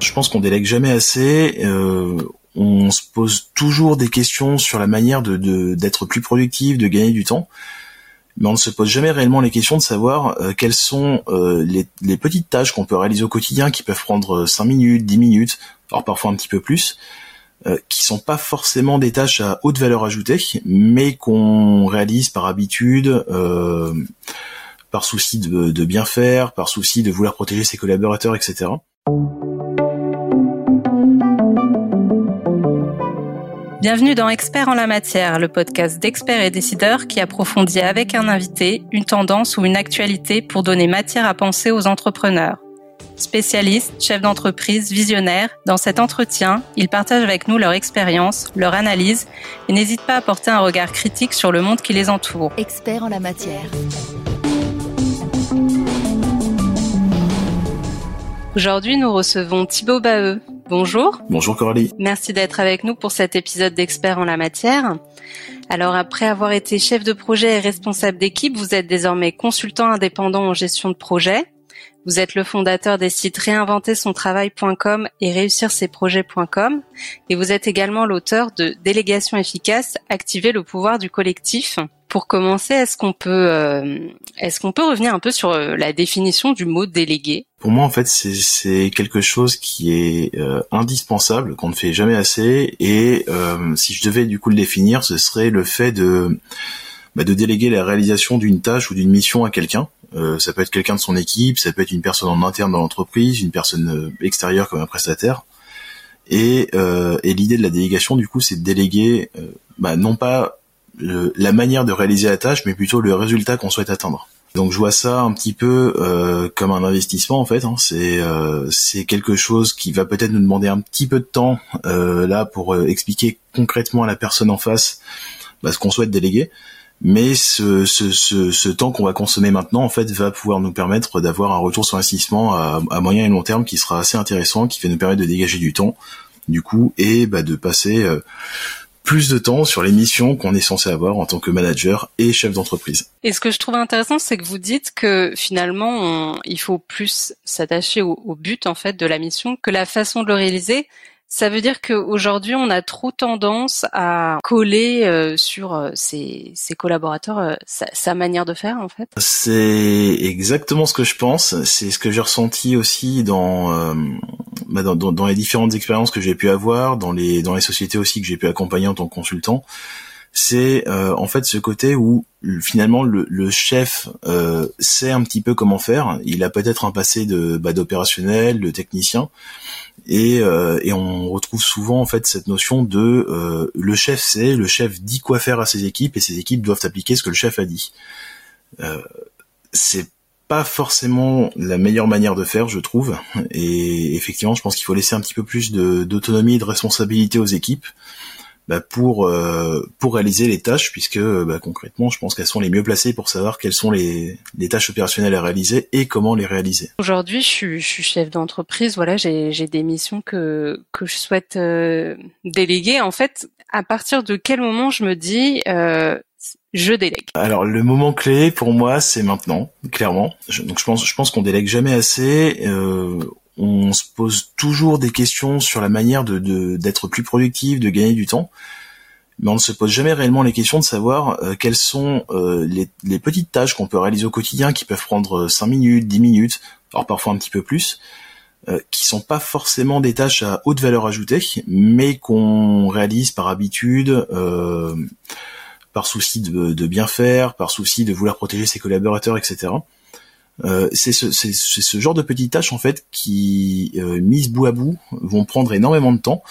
Je pense qu'on délègue jamais assez. Euh, on se pose toujours des questions sur la manière d'être plus productif, de gagner du temps, mais on ne se pose jamais réellement les questions de savoir euh, quelles sont euh, les, petites tâches qu'on peut réaliser au quotidien, qui peuvent prendre 5 minutes, 10 minutes, alors parfois un petit peu plus, euh, qui sont pas forcément des tâches à haute valeur ajoutée, mais qu'on réalise par habitude, par souci de, de, bien faire, par souci de vouloir protéger ses collaborateurs, etc. Bienvenue dans Experts en la matière, le podcast d'experts et décideurs qui approfondit avec un invité une tendance ou une actualité pour donner matière à penser aux entrepreneurs. Spécialistes, chefs d'entreprise, visionnaires, dans cet entretien, ils partagent avec nous leur expérience, leur analyse et n'hésitent pas à porter un regard critique sur le monde qui les entoure. Experts en la matière. Aujourd'hui, nous recevons Thibaut Baheux. Bonjour. Bonjour Coralie. Merci d'être avec nous pour cet épisode d'Experts en la matière. Alors après avoir été chef de projet et responsable d'équipe, vous êtes désormais consultant indépendant en gestion de projet. Vous êtes le fondateur des sites réinventer-son-travail.com et réussir-ses-projets.com et vous êtes également l'auteur de Délégation efficace, activer le pouvoir du collectif. Pour commencer, est-ce qu'on peut euh, est-ce qu'on peut revenir un peu sur euh, la définition du mot délégué? Pour moi, en fait, c'est quelque chose qui est euh, indispensable, qu'on ne fait jamais assez. Et si je devais du coup le définir, ce serait le fait de bah, de déléguer la réalisation d'une tâche ou d'une mission à quelqu'un. Euh, ça peut être quelqu'un de son équipe, ça peut être une personne en interne dans l'entreprise, une personne euh, extérieure comme un prestataire. Et, euh, et l'idée de la délégation, du coup, c'est de déléguer, bah, non pas la manière de réaliser la tâche, mais plutôt le résultat qu'on souhaite atteindre. Donc je vois ça un petit peu euh, comme un investissement en fait. Hein. C'est euh, c'est quelque chose qui va peut-être nous demander un petit peu de temps euh, là pour expliquer concrètement à la personne en face bah, ce qu'on souhaite déléguer mais ce, ce, ce, ce temps qu'on va consommer maintenant en fait va pouvoir nous permettre d'avoir un retour sur investissement à, à, moyen et long terme qui sera assez intéressant, qui va nous permettre de dégager du temps du coup et bah, de passer euh, plus de temps sur les missions qu'on est censé avoir en tant que manager et chef d'entreprise. Et ce que je trouve intéressant, c'est que vous dites que finalement, il faut plus s'attacher au, au, but en fait de la mission que la façon de le réaliser. Ça veut dire qu'aujourd'hui, on a trop tendance à coller euh, sur euh, ses, ses, collaborateurs euh, sa, sa, manière de faire, en fait. C'est exactement ce que je pense. C'est ce que j'ai ressenti aussi dans, bah dans, dans, dans, les différentes expériences que j'ai pu avoir, dans les dans les sociétés aussi que j'ai pu accompagner en tant que consultant. C'est en fait ce côté où finalement le, chef sait un petit peu comment faire. Il a peut-être un passé de bah, d'opérationnel, de technicien et, euh, on retrouve souvent en fait cette notion de euh, le chef sait, le chef dit quoi faire à ses équipes et ses équipes doivent appliquer ce que le chef a dit. Euh, c'est pas forcément la meilleure manière de faire, je trouve. Et effectivement, je pense qu'il faut laisser un petit peu plus d'autonomie et de responsabilité aux équipes bah, pour euh, pour réaliser les tâches puisque bah, concrètement je pense qu'elles sont les mieux placées pour savoir quelles sont les, les tâches opérationnelles à réaliser et comment les réaliser. Aujourd'hui je suis, je suis chef d'entreprise, voilà j'ai des missions que que je souhaite euh, déléguer. En fait, à partir de quel moment je me dis euh, je délègue? Alors le moment clé pour moi c'est maintenant, clairement. donc je pense je pense qu'on délègue jamais assez. Euh, on se pose toujours des questions sur la manière d'être plus productif, de gagner du temps, mais on ne se pose jamais réellement les questions de savoir euh, quelles sont euh, les, petites tâches qu'on peut réaliser au quotidien, qui peuvent prendre 5 minutes, 10 minutes, alors parfois un petit peu plus, euh, qui sont pas forcément des tâches à haute valeur ajoutée, mais qu'on réalise par habitude, par souci de, bien faire, par souci de vouloir protéger ses collaborateurs, etc. Euh, c'est ce, ce, genre de petites tâches en fait qui, euh, mises bout à bout, vont prendre énormément de temps,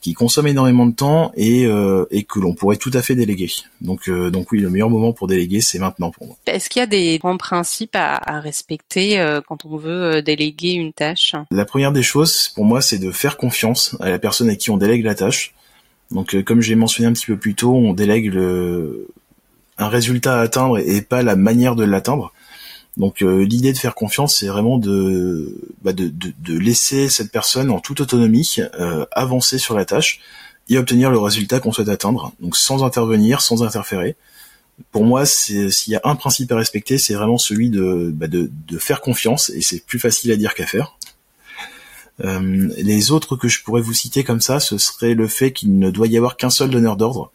qui consomment énormément de temps et, euh, et que l'on pourrait tout à fait déléguer. Donc, euh, donc oui, le meilleur moment pour déléguer, c'est maintenant pour moi. Est-ce qu'il y a des grands principes à, à respecter quand on veut déléguer une tâche? La première des choses, pour moi, c'est de faire confiance à la personne à qui on délègue la tâche. Donc, comme j'ai mentionné un petit peu plus tôt, on délègue le, un résultat à atteindre et pas la manière de l'atteindre. Donc euh, l'idée de faire confiance, c'est vraiment de, bah laisser cette personne en toute autonomie euh, avancer sur la tâche et obtenir le résultat qu'on souhaite atteindre. Donc sans intervenir, sans interférer. pour moi, s'il y a un principe à respecter, c'est vraiment celui de, bah faire confiance, et c'est plus facile à dire qu'à faire. Euh, les autres que je pourrais vous citer comme ça, ce serait le fait qu'il ne doit y avoir qu'un seul donneur d'ordre.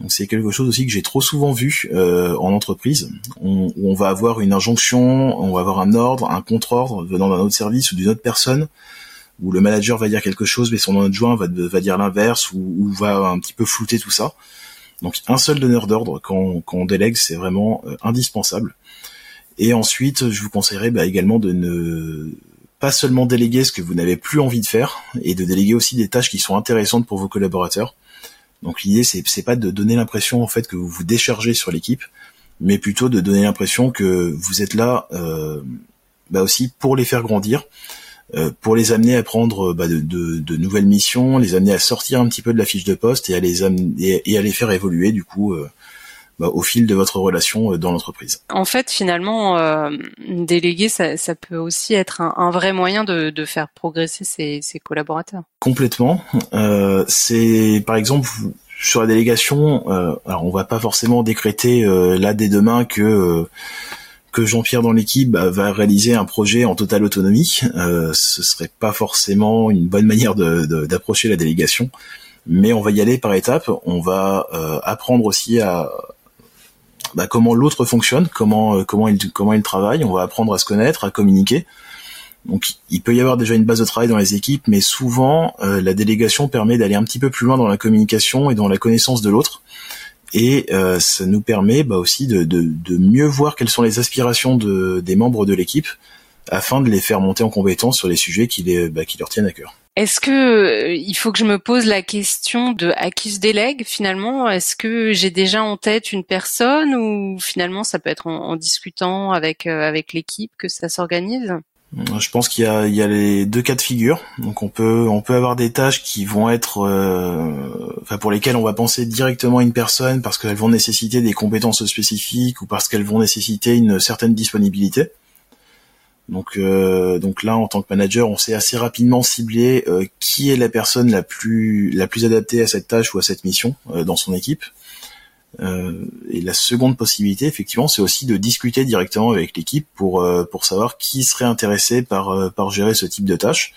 Donc c'est quelque chose aussi que j'ai trop souvent vu euh, en entreprise, on, où on va avoir une injonction, on va avoir un ordre, un contre-ordre venant d'un autre service ou d'une autre personne, où le manager va dire quelque chose mais son adjoint va, dire l'inverse ou, va un petit peu flouter tout ça. Donc un seul donneur d'ordre quand, quand, on délègue, c'est vraiment euh, indispensable. Et ensuite, je vous conseillerais bah, également de ne pas seulement déléguer ce que vous n'avez plus envie de faire, et de déléguer aussi des tâches qui sont intéressantes pour vos collaborateurs. Donc l'idée c'est c'est pas de donner l'impression en fait que vous vous déchargez sur l'équipe, mais plutôt de donner l'impression que vous êtes là euh, bah aussi pour les faire grandir, euh, pour les amener à prendre bah, de, nouvelles missions, les amener à sortir un petit peu de la fiche de poste et à les amener, et, à les faire évoluer du coup euh, bah, au fil de votre relation euh, dans l'entreprise. En fait, finalement, euh, déléguer, ça, ça, peut aussi être un, un vrai moyen de, de, faire progresser ses, ses collaborateurs. Complètement. Euh, c'est par exemple sur la délégation, euh, alors on va pas forcément décréter euh, là dès demain que euh, que Jean-Pierre dans l'équipe bah, va réaliser un projet en totale autonomie. Euh, ce serait pas forcément une bonne manière d'approcher de, la délégation, mais on va y aller par étapes. On va apprendre aussi à, bah, comment l'autre fonctionne, comment euh, comment il comment il travaille. On va apprendre à se connaître, à communiquer. Donc il peut y avoir déjà une base de travail dans les équipes, mais souvent euh, la délégation permet d'aller un petit peu plus loin dans la communication et dans la connaissance de l'autre. Et euh, ça nous permet bah, aussi de, mieux voir quelles sont les aspirations de, des membres de l'équipe afin de les faire monter en compétence sur les sujets qui, les, bah, qui leur tiennent à cœur. Est-ce que euh, il faut que je me pose la question de à qui se délègue finalement? Est-ce que j'ai déjà en tête une personne ou finalement ça peut être en, discutant avec euh, avec l'équipe que ça s'organise? Je pense qu'il y y a les deux cas de figure. Donc on peut on peut avoir des tâches qui vont être, euh, enfin pour lesquelles on va penser directement à une personne parce qu'elles vont nécessiter des compétences spécifiques ou parce qu'elles vont nécessiter une certaine disponibilité. Donc, euh, donc là, en tant que manager, on sait assez rapidement cibler euh, qui est la personne la plus la plus adaptée à cette tâche ou à cette mission euh, dans son équipe. et la seconde possibilité, effectivement, c'est aussi de discuter directement avec l'équipe pour pour savoir qui serait intéressé par par gérer ce type de tâche.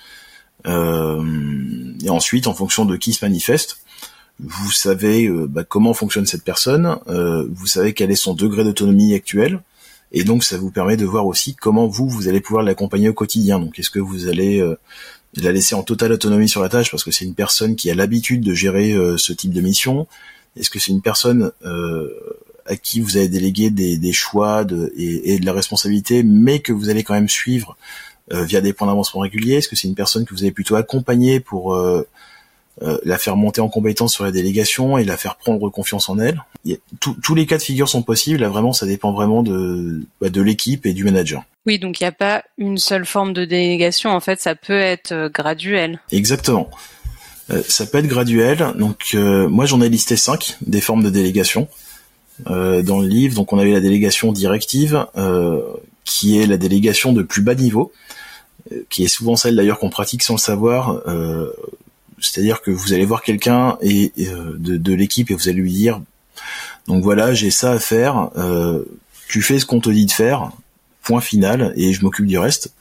et ensuite, en fonction de qui se manifeste, vous savez bah, comment fonctionne cette personne, vous savez quel est son degré d'autonomie actuel, et donc ça vous permet de voir aussi comment vous vous allez pouvoir l'accompagner au quotidien. Donc est-ce que vous allez euh, la laisser en totale autonomie sur la tâche parce que c'est une personne qui a l'habitude de gérer euh, ce type de mission? Est-ce que c'est une personne euh, à qui vous avez délégué des, des choix de, et, et, de la responsabilité, mais que vous allez quand même suivre via des points d'avancement réguliers? Est-ce que c'est une personne que vous allez plutôt accompagner pour euh, la faire monter en compétence sur la délégation et la faire prendre confiance en elle. tous les cas de figure sont possibles. Là, vraiment, ça dépend vraiment de, bah, de l'équipe et du manager. Oui, donc il n'y a pas une seule forme de délégation. En fait, ça peut être euh, graduel. Exactement. Euh, ça peut être graduel. Donc, moi, j'en ai listé cinq des formes de délégation dans le livre. Donc, on avait la délégation directive, qui est la délégation de plus bas niveau, qui est souvent celle d'ailleurs qu'on pratique sans le savoir c'est-à-dire que vous allez voir quelqu'un euh, de, l'équipe et vous allez lui dire donc voilà j'ai ça à faire, euh, tu fais ce qu'on te dit de faire, point final et je m'occupe du reste.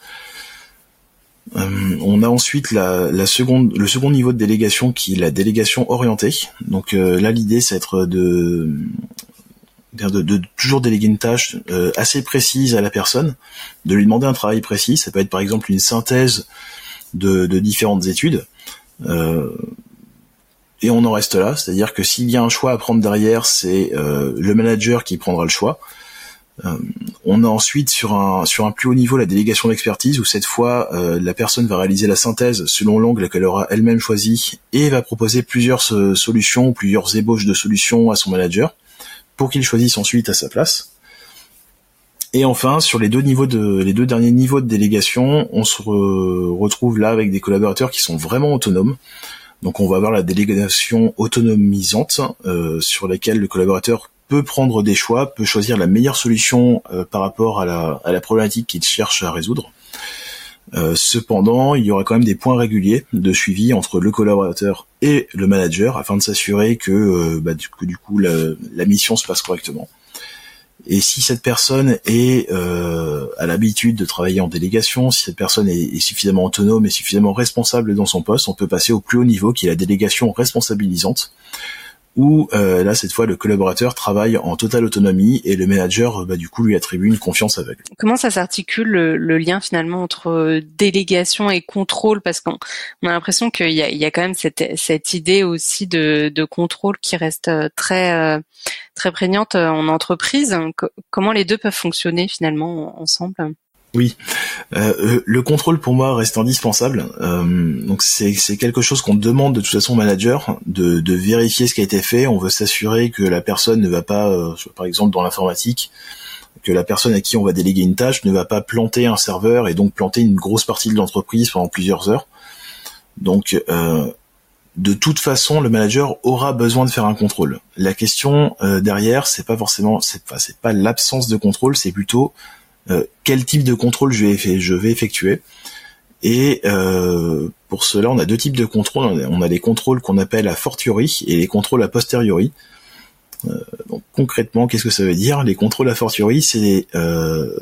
Euh, on a ensuite le second niveau de délégation qui est la délégation orientée. Donc là l'idée c'est être de, toujours déléguer une tâche assez précise à la personne, de lui demander un travail précis. Ça peut être par exemple une synthèse de différentes études. Euh, et on en reste là, c'est-à-dire que s'il y a un choix à prendre derrière, c'est euh, le manager qui prendra le choix. Euh, on a ensuite sur un sur un plus haut niveau la délégation d'expertise où cette fois la personne va réaliser la synthèse selon l'angle qu'elle aura elle-même choisi et va proposer plusieurs solutions, plusieurs ébauches de solutions à son manager pour qu'il choisisse ensuite à sa place. Et enfin, sur les deux derniers niveaux de délégation, on se retrouve là avec des collaborateurs qui sont vraiment autonomes. Donc, on va avoir la délégation autonomisante, euh, sur laquelle le collaborateur peut prendre des choix, peut choisir la meilleure solution euh, par rapport à la, problématique qu'il cherche à résoudre. Euh, cependant, il y aura quand même des points réguliers de suivi entre le collaborateur et le manager afin de s'assurer que, bah, du coup, la, mission se passe correctement. Et si cette personne est euh, à l'habitude de travailler en délégation, si cette personne est, suffisamment autonome et suffisamment responsable dans son poste, on peut passer au plus haut niveau, qui est la délégation responsabilisante, où euh, là cette fois le collaborateur travaille en totale autonomie et le manager bah, du coup lui attribue une confiance aveugle. Comment ça s'articule le, lien finalement entre euh, délégation et contrôle? Parce qu'on a l'impression qu'il y a, il y a quand même cette, cette idée aussi de, de contrôle qui reste euh, très très prégnante en entreprise. Comment les deux peuvent fonctionner finalement ensemble? Oui, euh, le contrôle pour moi reste indispensable. Euh, donc c'est quelque chose qu'on demande de toute façon au manager de, vérifier ce qui a été fait. On veut s'assurer que la personne ne va pas, euh, par exemple dans l'informatique, que la personne à qui on va déléguer une tâche ne va pas planter un serveur et donc planter une grosse partie de l'entreprise pendant plusieurs heures. Donc euh, de toute façon, le manager aura besoin de faire un contrôle. La question euh, derrière, c'est pas forcément, c'est pas, pas l'absence de contrôle, c'est plutôt euh, quel type de contrôle je vais, je vais effectuer. Et euh, pour cela, on a deux types de contrôles. On a les contrôles qu'on appelle a fortiori et les contrôles a posteriori. Euh, donc concrètement, qu'est-ce que ça veut dire? Les contrôles a fortiori, c'est euh,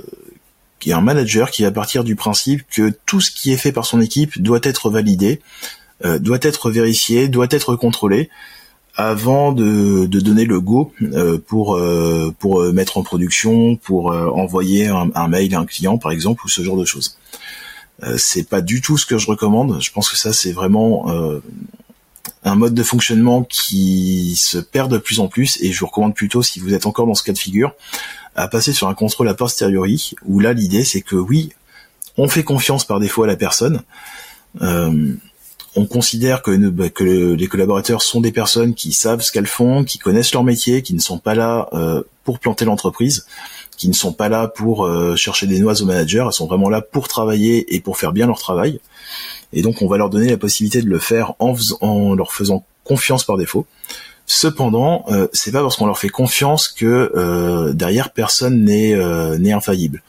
un manager qui va partir du principe que tout ce qui est fait par son équipe doit être validé, euh, doit être vérifié, doit être contrôlé avant de, donner le go euh, pour euh, pour euh, mettre en production, pour envoyer un, mail à un client par exemple ou ce genre de choses. c'est pas du tout ce que je recommande. Je pense que ça c'est vraiment un mode de fonctionnement qui se perd de plus en plus et je vous recommande plutôt si vous êtes encore dans ce cas de figure à passer sur un contrôle a posteriori où là l'idée c'est que oui on fait confiance par défaut à la personne on considère que, bah, que les collaborateurs sont des personnes qui savent ce qu'elles font, qui connaissent leur métier, qui ne sont pas là euh, pour planter l'entreprise, qui ne sont pas là pour euh, chercher des noix au manager, elles sont vraiment là pour travailler et pour faire bien leur travail. Et donc on va leur donner la possibilité de le faire en, en leur faisant confiance par défaut. Cependant, euh, c'est pas parce qu'on leur fait confiance que euh, derrière personne n'est n'est infaillible.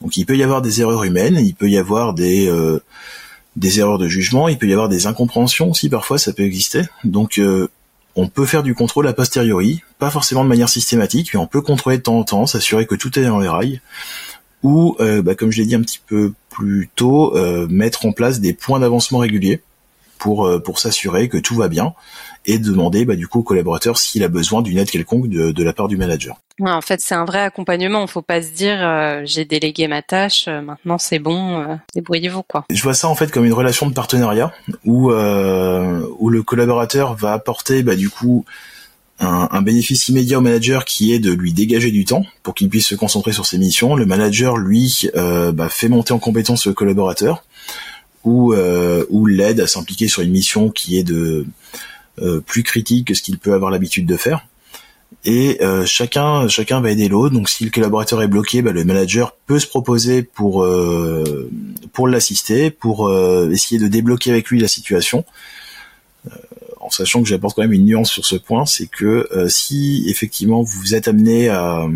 Donc il peut y avoir des erreurs humaines, il peut y avoir des des erreurs de jugement, il peut y avoir des incompréhensions aussi parfois, ça peut exister. Donc euh, on peut faire du contrôle a posteriori, pas forcément de manière systématique, mais on peut contrôler de temps en temps, s'assurer que tout est dans les rails, ou euh, bah, comme je l'ai dit un petit peu plus tôt, euh, mettre en place des points d'avancement réguliers pour pour s'assurer que tout va bien et demander bah, du coup au collaborateur s'il a besoin d'une aide quelconque de, la part du manager. en fait, c'est un vrai accompagnement. Il faut pas se dire euh, j'ai délégué ma tâche, euh, maintenant c'est bon, euh, débrouillez-vous quoi. Je vois ça en fait comme une relation de partenariat où où le collaborateur va apporter bah, du coup un, bénéfice immédiat au manager qui est de lui dégager du temps pour qu'il puisse se concentrer sur ses missions. Le manager lui bah, fait monter en compétence le collaborateur ou ou l'aide à s'impliquer sur une mission qui est euh, plus critique que ce qu'il peut avoir l'habitude de faire. Et euh, chacun va aider l'autre. Donc si le collaborateur est bloqué, bah, le manager peut se proposer pour euh, pour l'assister, pour essayer de débloquer avec lui la situation. en sachant que j'apporte quand même une nuance sur ce point, c'est que si effectivement vous êtes amené à,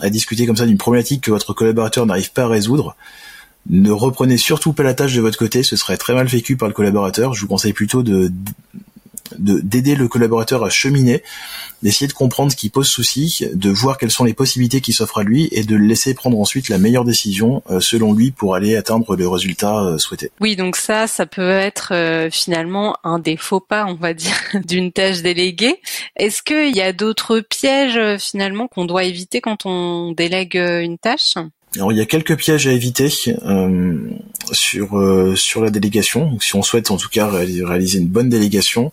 à discuter comme ça d'une problématique que votre collaborateur n'arrive pas à résoudre, ne reprenez surtout pas la tâche de votre côté, ce serait très mal vécu par le collaborateur. Je vous conseille plutôt de d'aider le collaborateur à cheminer, d'essayer de comprendre ce qui pose souci, de voir quelles sont les possibilités qui s'offrent à lui et de le laisser prendre ensuite la meilleure décision euh, selon lui pour aller atteindre le résultat euh, souhaité. Oui, donc ça, ça peut être euh, finalement un des faux pas, on va dire, d'une tâche déléguée. Est-ce qu'il y a d'autres pièges finalement qu'on doit éviter quand on délègue une tâche? Alors il y a quelques pièges à éviter euh, sur euh, sur la délégation. Donc, si on souhaite en tout cas réaliser une bonne délégation,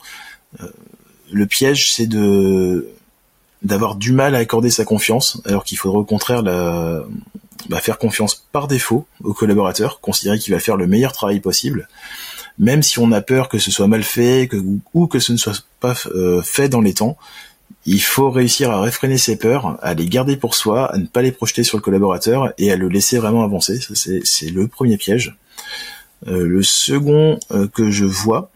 euh, le piège c'est de d'avoir du mal à accorder sa confiance, alors qu'il faudrait au contraire la, bah, faire confiance par défaut au collaborateur, considérer qu'il va faire le meilleur travail possible, même si on a peur que ce soit mal fait ou que ce ne soit pas fait dans les temps il faut réussir à réfréner ses peurs, à les garder pour soi, à ne pas les projeter sur le collaborateur et à le laisser vraiment avancer. C'est le premier piège. Euh, le second euh, que je vois,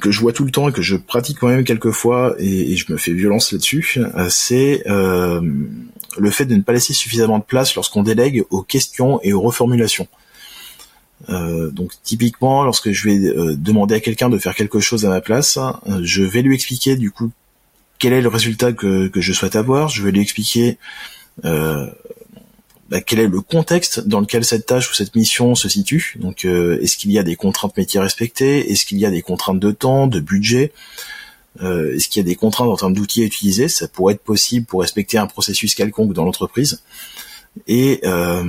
que je vois tout le temps et que je pratique quand même quelques fois et, je me fais violence là-dessus, euh, c'est le fait de ne pas laisser suffisamment de place lorsqu'on délègue aux questions et aux reformulations. donc typiquement, lorsque je vais demander à quelqu'un de faire quelque chose à ma place, je vais lui expliquer du coup quel est le résultat que, que je souhaite avoir. Je vais lui expliquer euh, bah, quel est le contexte dans lequel cette tâche ou cette mission se situe. Donc, euh, est-ce qu'il y a des contraintes métiers respectées? Est-ce qu'il y a des contraintes de temps, de budget? Euh, Est-ce qu'il y a des contraintes en termes d'outils à utiliser? Ça pourrait être possible pour respecter un processus quelconque dans l'entreprise. Et euh,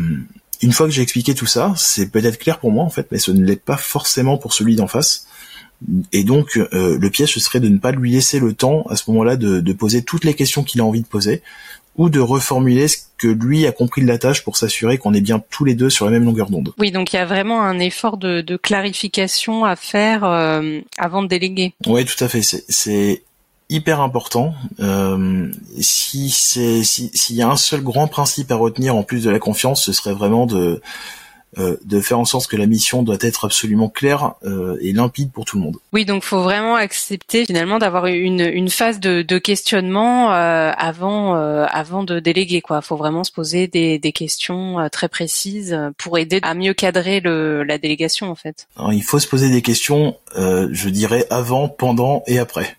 une fois que j'ai expliqué tout ça, c'est peut-être clair pour moi en fait, mais ce ne l'est pas forcément pour celui d'en face. Et donc, euh, le piège, ce serait de ne pas lui laisser le temps à ce moment-là de, de poser toutes les questions qu'il a envie de poser, ou de reformuler ce que lui a compris de la tâche pour s'assurer qu'on est bien tous les deux sur la même longueur d'onde. Oui, donc il y a vraiment un effort de, de clarification à faire euh, avant de déléguer. Oui, tout à fait. C'est hyper important. Euh, si c'est s'il y a un seul grand principe à retenir en plus de la confiance, ce serait vraiment de euh, de faire en sorte que la mission doit être absolument claire euh, et limpide pour tout le monde. Oui, donc faut vraiment accepter finalement d'avoir une, une phase de, de questionnement euh, avant avant de déléguer quoi. Faut vraiment se poser des, des questions très précises pour aider à mieux cadrer le, la délégation en fait. Alors, il faut se poser des questions, je dirais avant, pendant et après.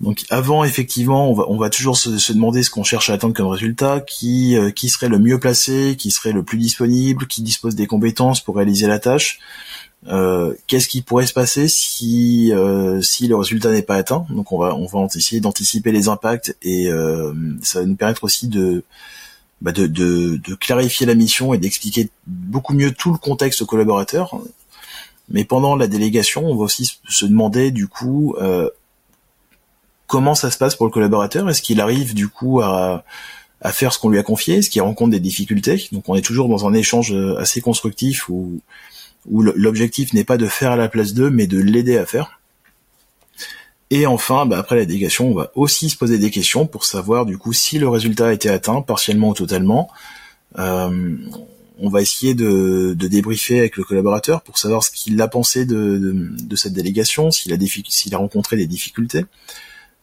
Donc avant, effectivement, on va, on va toujours se, demander ce qu'on cherche à atteindre comme résultat, qui, euh, qui serait le mieux placé, qui serait le plus disponible, qui dispose des compétences pour réaliser la tâche. Euh, qu'est-ce qui pourrait se passer si euh, si le résultat n'est pas atteint? Donc on va on va essayer d'anticiper les impacts et ça va nous permettre aussi de, bah de, de, de clarifier la mission et d'expliquer beaucoup mieux tout le contexte aux collaborateurs. Mais pendant la délégation, on va aussi se demander du coup euh, comment ça se passe pour le collaborateur Est-ce qu'il arrive du coup à, faire ce qu'on lui a confié? Est-ce qu'il rencontre des difficultés? Donc on est toujours dans un échange euh, assez constructif où, l'objectif n'est pas de faire à la place d'eux, mais de l'aider à faire. Et enfin, bah, après la délégation, on va aussi se poser des questions pour savoir du coup si le résultat a été atteint, partiellement ou totalement. Euh, on va essayer de, de, débriefer avec le collaborateur pour savoir ce qu'il a pensé de, cette délégation, s'il a rencontré des difficultés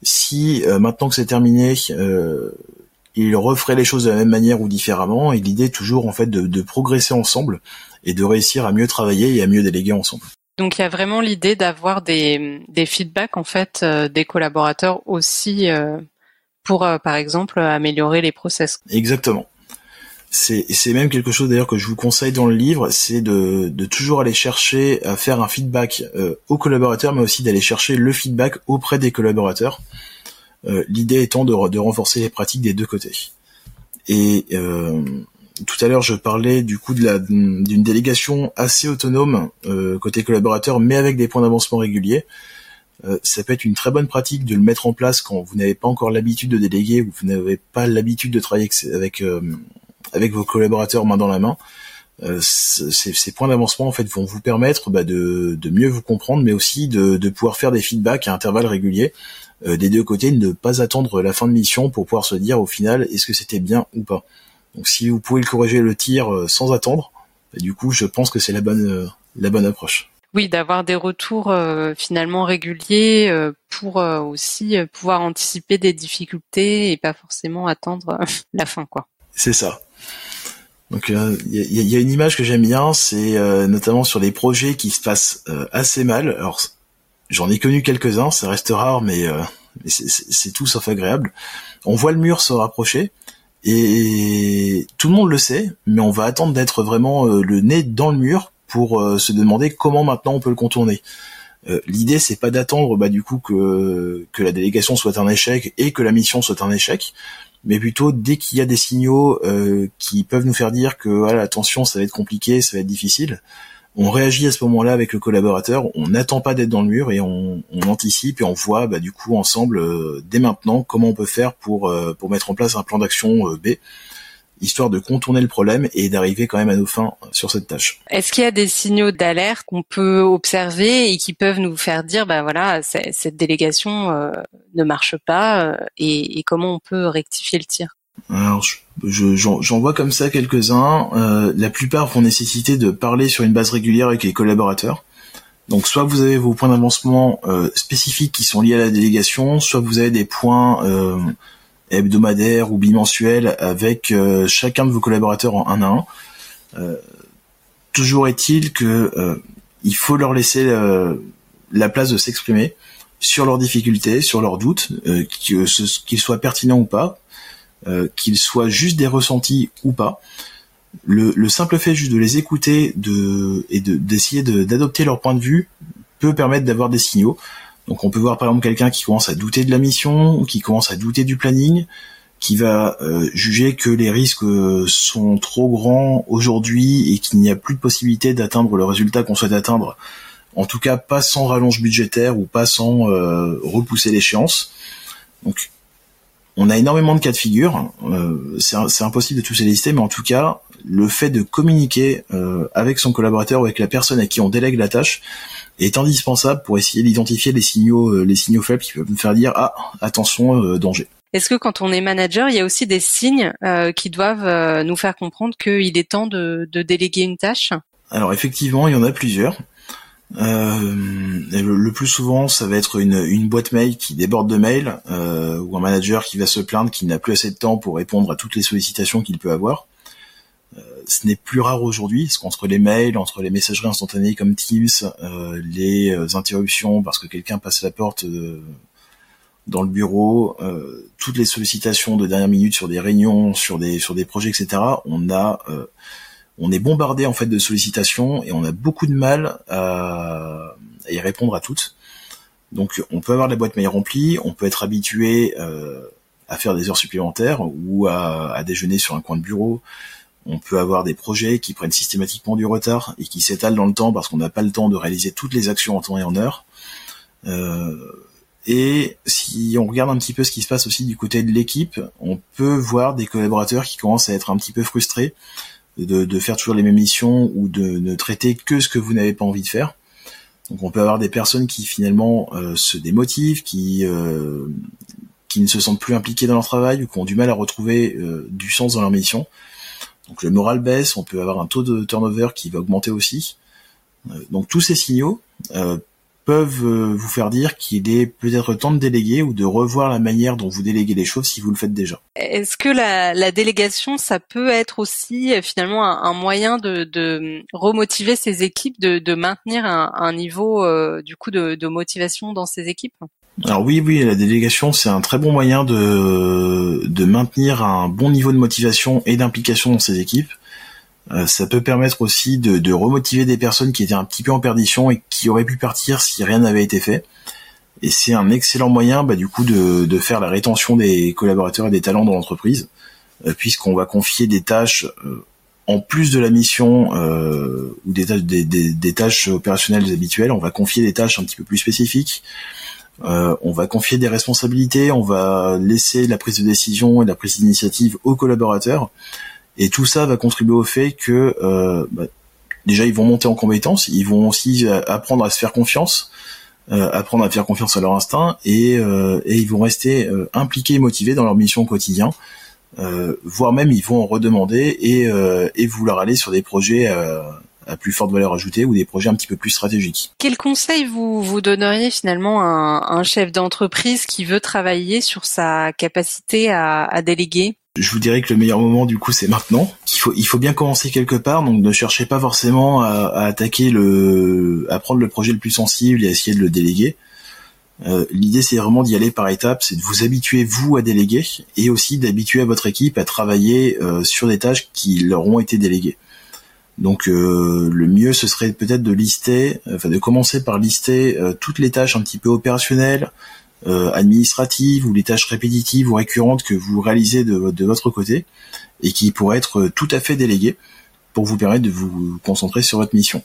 si euh, maintenant que c'est terminé, euh, il referait les choses de la même manière ou différemment, et l'idée est toujours en fait de, progresser ensemble et de réussir à mieux travailler et à mieux déléguer ensemble. Donc il y a vraiment l'idée d'avoir des, des feedbacks en fait euh, des collaborateurs aussi pour par exemple améliorer les process. Exactement c'est même quelque chose d'ailleurs que je vous conseille dans le livre, c'est de, de, toujours aller chercher à faire un feedback euh, aux collaborateurs, mais aussi d'aller chercher le feedback auprès des collaborateurs. Euh, l'idée étant de, de, renforcer les pratiques des deux côtés. Et euh, tout à l'heure, je parlais du coup d'une délégation assez autonome côté collaborateur, mais avec des points d'avancement réguliers. ça peut être une très bonne pratique de le mettre en place quand vous n'avez pas encore l'habitude de déléguer ou vous n'avez pas l'habitude de travailler avec, avec avec vos collaborateurs main dans la main. Euh, ces, points d'avancement en fait vont vous permettre bah, de, mieux vous comprendre, mais aussi de, pouvoir faire des feedbacks à intervalles réguliers euh, des deux côtés, ne pas attendre la fin de mission pour pouvoir se dire au final est-ce que c'était bien ou pas. Donc si vous pouvez le corriger le tir euh, sans attendre, bah, du coup je pense que c'est la bonne la bonne approche. Oui, d'avoir des retours finalement réguliers pour aussi pouvoir anticiper des difficultés et pas forcément attendre la fin quoi. C'est ça. Donc il euh, y, a, une image que j'aime bien, c'est euh, notamment sur des projets qui se passent euh, assez mal. Alors j'en ai connu quelques-uns, ça reste rare, mais, c'est tout sauf agréable. On voit le mur se rapprocher et tout le monde le sait, mais on va attendre d'être vraiment le nez dans le mur pour se demander comment maintenant on peut le contourner. L'idée c'est pas d'attendre bah, du coup que, que la délégation soit un échec et que la mission soit un échec, mais plutôt dès qu'il y a des signaux euh, qui peuvent nous faire dire que voilà, attention, ça va être compliqué, ça va être difficile, on réagit à ce moment-là avec le collaborateur, on n'attend pas d'être dans le mur et on, anticipe et on voit bah, du coup ensemble euh, dès maintenant comment on peut faire pour euh, pour mettre en place un plan d'action B histoire de contourner le problème et d'arriver quand même à nos fins sur cette tâche. Est-ce qu'il y a des signaux d'alerte qu'on peut observer et qui peuvent nous faire dire, bah voilà, cette délégation euh, ne marche pas euh, et, comment on peut rectifier le tir? Alors, j'en vois comme ça quelques-uns. Euh, la plupart vont nécessiter de parler sur une base régulière avec les collaborateurs. Donc soit vous avez vos points d'avancement spécifiques qui sont liés à la délégation, soit vous avez des points hebdomadaire ou bimensuel avec euh, chacun de vos collaborateurs en un à un. Euh, toujours est-il que euh, il faut leur laisser la place de s'exprimer. sur leurs difficultés, sur leurs doutes, qu'ils soient pertinents ou pas, qu'ils soient juste des ressentis ou pas. Le, le, simple fait juste de les écouter de, et d'essayer d'adopter leur point de vue peut permettre d'avoir des signaux. Donc on peut voir par exemple quelqu'un qui commence à douter de la mission, qui commence à douter du planning, qui va euh, juger que les risques euh, sont trop grands aujourd'hui et qu'il n'y a plus de possibilité d'atteindre le résultat qu'on souhaite atteindre. En tout cas, pas sans rallonge budgétaire ou pas sans euh, repousser l'échéance. Donc, on a énormément de cas de figure. c'est impossible de tous les lister, mais en tout cas, le fait de communiquer avec son collaborateur ou avec la personne à qui on délègue la tâche, est indispensable pour essayer d'identifier les signaux, euh, les signaux faibles qui peuvent nous faire dire ah attention euh, danger. Est-ce que quand on est manager, il y a aussi des signes euh, qui doivent nous faire comprendre qu'il est temps de, déléguer une tâche? Alors effectivement, il y en a plusieurs. le, plus souvent, ça va être une, une boîte mail qui déborde de mails, ou un manager qui va se plaindre qu'il n'a plus assez de temps pour répondre à toutes les sollicitations qu'il peut avoir ce n'est plus rare aujourd'hui, parce qu'entre les mails, entre les messageries instantanées comme Teams, euh, les euh, interruptions parce que quelqu'un passe la porte euh, dans le bureau, toutes les sollicitations de dernière minute sur des réunions, sur des projets, etc. On est bombardé en fait de sollicitations et on a beaucoup de mal à, y répondre à toutes. Donc on peut avoir la boîte mail remplie, on peut être habitué à faire des heures supplémentaires ou à déjeuner sur un coin de bureau, on peut avoir des projets qui prennent systématiquement du retard et qui s'étalent dans le temps parce qu'on n'a pas le temps de réaliser toutes les actions en temps et en heure. Euh, et si on regarde un petit peu ce qui se passe aussi du côté de l'équipe, on peut voir des collaborateurs qui commencent à être un petit peu frustrés de, faire toujours les mêmes missions ou de ne traiter que ce que vous n'avez pas envie de faire. Donc on peut avoir des personnes qui finalement euh, se démotivent, qui euh, qui ne se sentent plus impliquées dans leur travail ou qui ont du mal à retrouver du sens dans leur mission. Donc le moral baisse, on peut avoir un taux de turnover qui va augmenter aussi. Euh, donc tous ces signaux euh, peuvent euh, vous faire dire qu'il est peut-être temps de déléguer ou de revoir la manière dont vous déléguez les choses si vous le faites déjà. Est-ce que la, délégation, ça peut être aussi finalement un, moyen de, remotiver ces équipes, de, maintenir un, niveau du coup de motivation dans ces équipes? Alors oui, oui, la délégation, c'est un très bon moyen de, de maintenir un bon niveau de motivation et d'implication dans ses équipes. Euh, ça peut permettre aussi de, de, remotiver des personnes qui étaient un petit peu en perdition et qui auraient pu partir si rien n'avait été fait. Et c'est un excellent moyen, bah, du coup, de, de, faire la rétention des collaborateurs et des talents dans l'entreprise, euh, puisqu'on va confier des tâches euh, en plus de la mission ou des tâches, des, des, tâches opérationnelles habituelles, on va confier des tâches un petit peu plus spécifiques euh, on va confier des responsabilités, on va laisser la prise de décision et la prise d'initiative aux collaborateurs. Et tout ça va contribuer au fait que euh, bah, déjà ils vont monter en compétences, ils vont aussi euh, apprendre à se faire confiance, apprendre à faire confiance à leur instinct et, ils vont rester impliqués et motivés dans leur mission au quotidien. voire même ils vont en redemander et vouloir aller sur des projets à plus forte valeur ajoutée ou des projets un petit peu plus stratégiques. Quel conseil vous vous donneriez finalement à un, chef d'entreprise qui veut travailler sur sa capacité à, déléguer? Je vous dirais que le meilleur moment du coup c'est maintenant. Il faut il faut bien commencer quelque part, donc ne cherchez pas forcément à, attaquer le à prendre le projet le plus sensible et à essayer de le déléguer. Euh, l'idée c'est vraiment d'y aller par étapes, c'est de vous habituer vous à déléguer et aussi d'habituer votre équipe à travailler euh, sur des tâches qui leur ont été déléguées. Donc euh, le mieux ce serait peut-être de lister, enfin de commencer par lister euh, toutes les tâches un petit peu opérationnelles, euh, administratives ou les tâches répétitives ou récurrentes que vous réalisez de, votre côté et qui pourraient être tout à fait déléguées pour vous permettre de vous concentrer sur votre mission.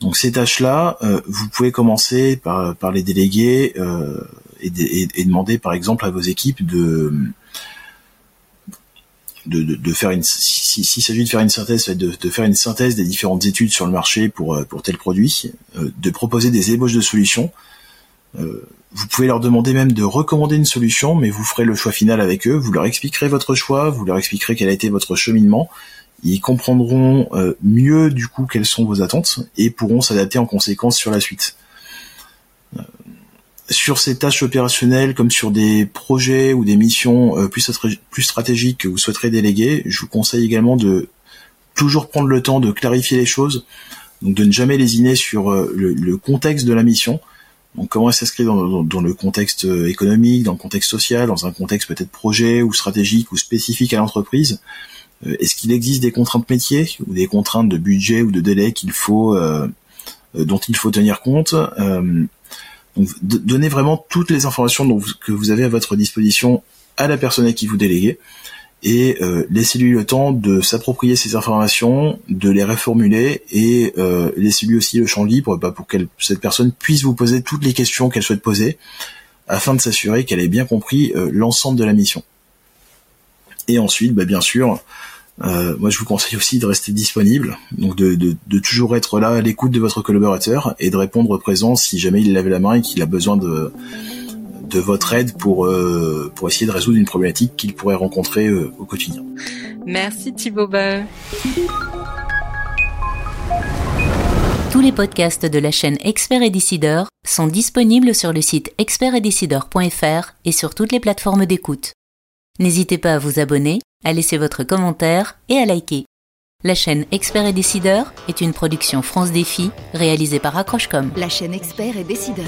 Donc ces tâches-là, vous pouvez commencer par, les déléguer et, demander par exemple à vos équipes de de, faire une s'il s'agit de faire une synthèse de, de, faire une synthèse des différentes études sur le marché pour euh, pour tel produit euh, de proposer des ébauches de solutions. Euh, vous pouvez leur demander même de recommander une solution mais vous ferez le choix final avec eux. Vous leur expliquerez votre choix vous leur expliquerez quel a été votre cheminement. Ils comprendront mieux du coup quelles sont vos attentes et pourront s'adapter en conséquence sur la suite sur ces tâches opérationnelles comme sur des projets ou des missions euh, plus, stratégiques que vous souhaiterez déléguer, je vous conseille également de toujours prendre le temps de clarifier les choses, donc de ne jamais lésiner sur euh, le, contexte de la mission, Donc comment elle s'inscrit dans, le contexte économique, dans le contexte social, dans un contexte peut-être projet ou stratégique ou spécifique à l'entreprise. Est-ce qu'il existe des contraintes métiers ou des contraintes de budget ou de délai qu'il faut dont il faut tenir compte donc, donnez vraiment toutes les informations que vous avez à votre disposition à la personne à qui vous déléguez et euh, laissez-lui le temps de s'approprier ces informations, de les reformuler et euh, laissez-lui aussi le champ libre bah, pour que cette personne puisse vous poser toutes les questions qu'elle souhaite poser afin de s'assurer qu'elle ait bien compris euh, l'ensemble de la mission. Et ensuite, bah, bien sûr, euh, moi, je vous conseille aussi de rester disponible, donc de, de, de toujours être là à l'écoute de votre collaborateur et de répondre présent si jamais il lève la main et qu'il a besoin de, de votre aide pour, euh, pour essayer de résoudre une problématique qu'il pourrait rencontrer euh, au quotidien. Merci Thibaut Beu. Tous les podcasts de la chaîne Expert et Décideur sont disponibles sur le site expertetdecideur.fr et sur toutes les plateformes d'écoute. N'hésitez pas à vous abonner à laisser votre commentaire et à liker. La chaîne Expert et Décideur est une production France Défi réalisée par Accrochecom. La chaîne Expert et Décideur.